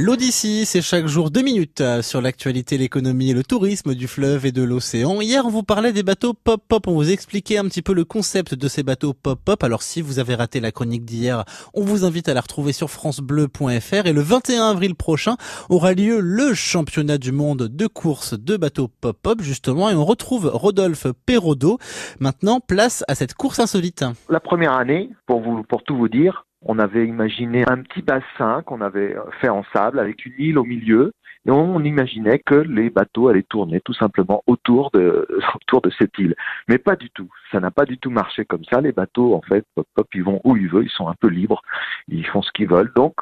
L'Odyssée, c'est chaque jour deux minutes euh, sur l'actualité, l'économie et le tourisme du fleuve et de l'océan. Hier, on vous parlait des bateaux pop-pop. On vous expliquait un petit peu le concept de ces bateaux pop-pop. Alors, si vous avez raté la chronique d'hier, on vous invite à la retrouver sur francebleu.fr. Et le 21 avril prochain aura lieu le championnat du monde de course de bateaux pop-pop, justement. Et on retrouve Rodolphe Perrodo. Maintenant, place à cette course insolite. La première année, pour vous, pour tout vous dire, on avait imaginé un petit bassin qu'on avait fait en sable avec une île au milieu. Et on imaginait que les bateaux allaient tourner tout simplement autour de, autour de cette île. Mais pas du tout. Ça n'a pas du tout marché comme ça. Les bateaux, en fait, pop, pop, ils vont où ils veulent. Ils sont un peu libres. Ils font ce qu'ils veulent. Donc,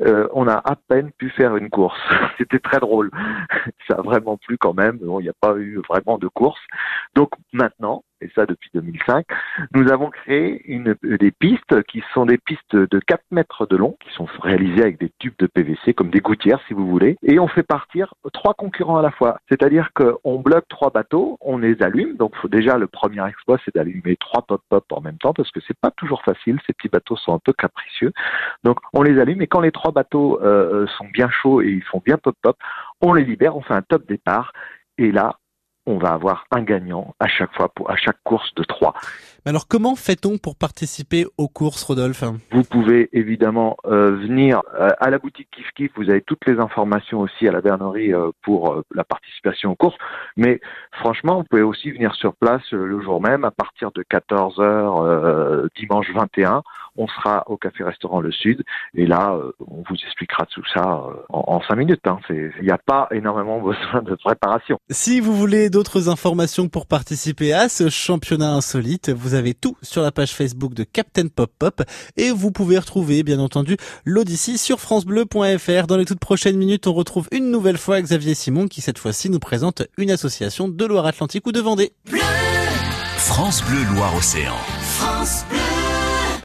euh, on a à peine pu faire une course. C'était très drôle. Ça a vraiment plu quand même. Bon, il n'y a pas eu vraiment de course. Donc maintenant, et ça depuis 2005, nous avons créé des pistes qui sont des pistes de 4 mètres de long, qui sont réalisées avec des tubes de PVC, comme des gouttières si vous voulez, et on fait partir trois concurrents à la fois. C'est-à-dire qu'on bloque trois bateaux, on les allume, donc faut déjà le premier exploit c'est d'allumer trois pop-pop en même temps, parce que c'est pas toujours facile, ces petits bateaux sont un peu capricieux. Donc on les allume, et quand les trois bateaux euh, sont bien chauds et ils font bien pop-pop, on les libère, on fait un top départ, et là, on va avoir un gagnant à chaque fois, pour, à chaque course de trois. Alors comment fait-on pour participer aux courses, Rodolphe? Vous pouvez évidemment euh, venir euh, à la boutique Kif Kif, vous avez toutes les informations aussi à la bernerie euh, pour euh, la participation aux courses, mais franchement, vous pouvez aussi venir sur place euh, le jour même à partir de 14h dimanche 21, on sera au café-restaurant Le Sud et là, on vous expliquera tout ça en, en 5 minutes. Hein. Il n'y a pas énormément besoin de préparation. Si vous voulez d'autres informations pour participer à ce championnat insolite, vous avez tout sur la page Facebook de Captain Pop Pop et vous pouvez retrouver bien entendu l'Odyssée sur francebleu.fr. Dans les toutes prochaines minutes, on retrouve une nouvelle fois Xavier Simon qui cette fois-ci nous présente une association de Loire-Atlantique ou de Vendée. Bleu France Bleu Loire-Océan. France Bleu.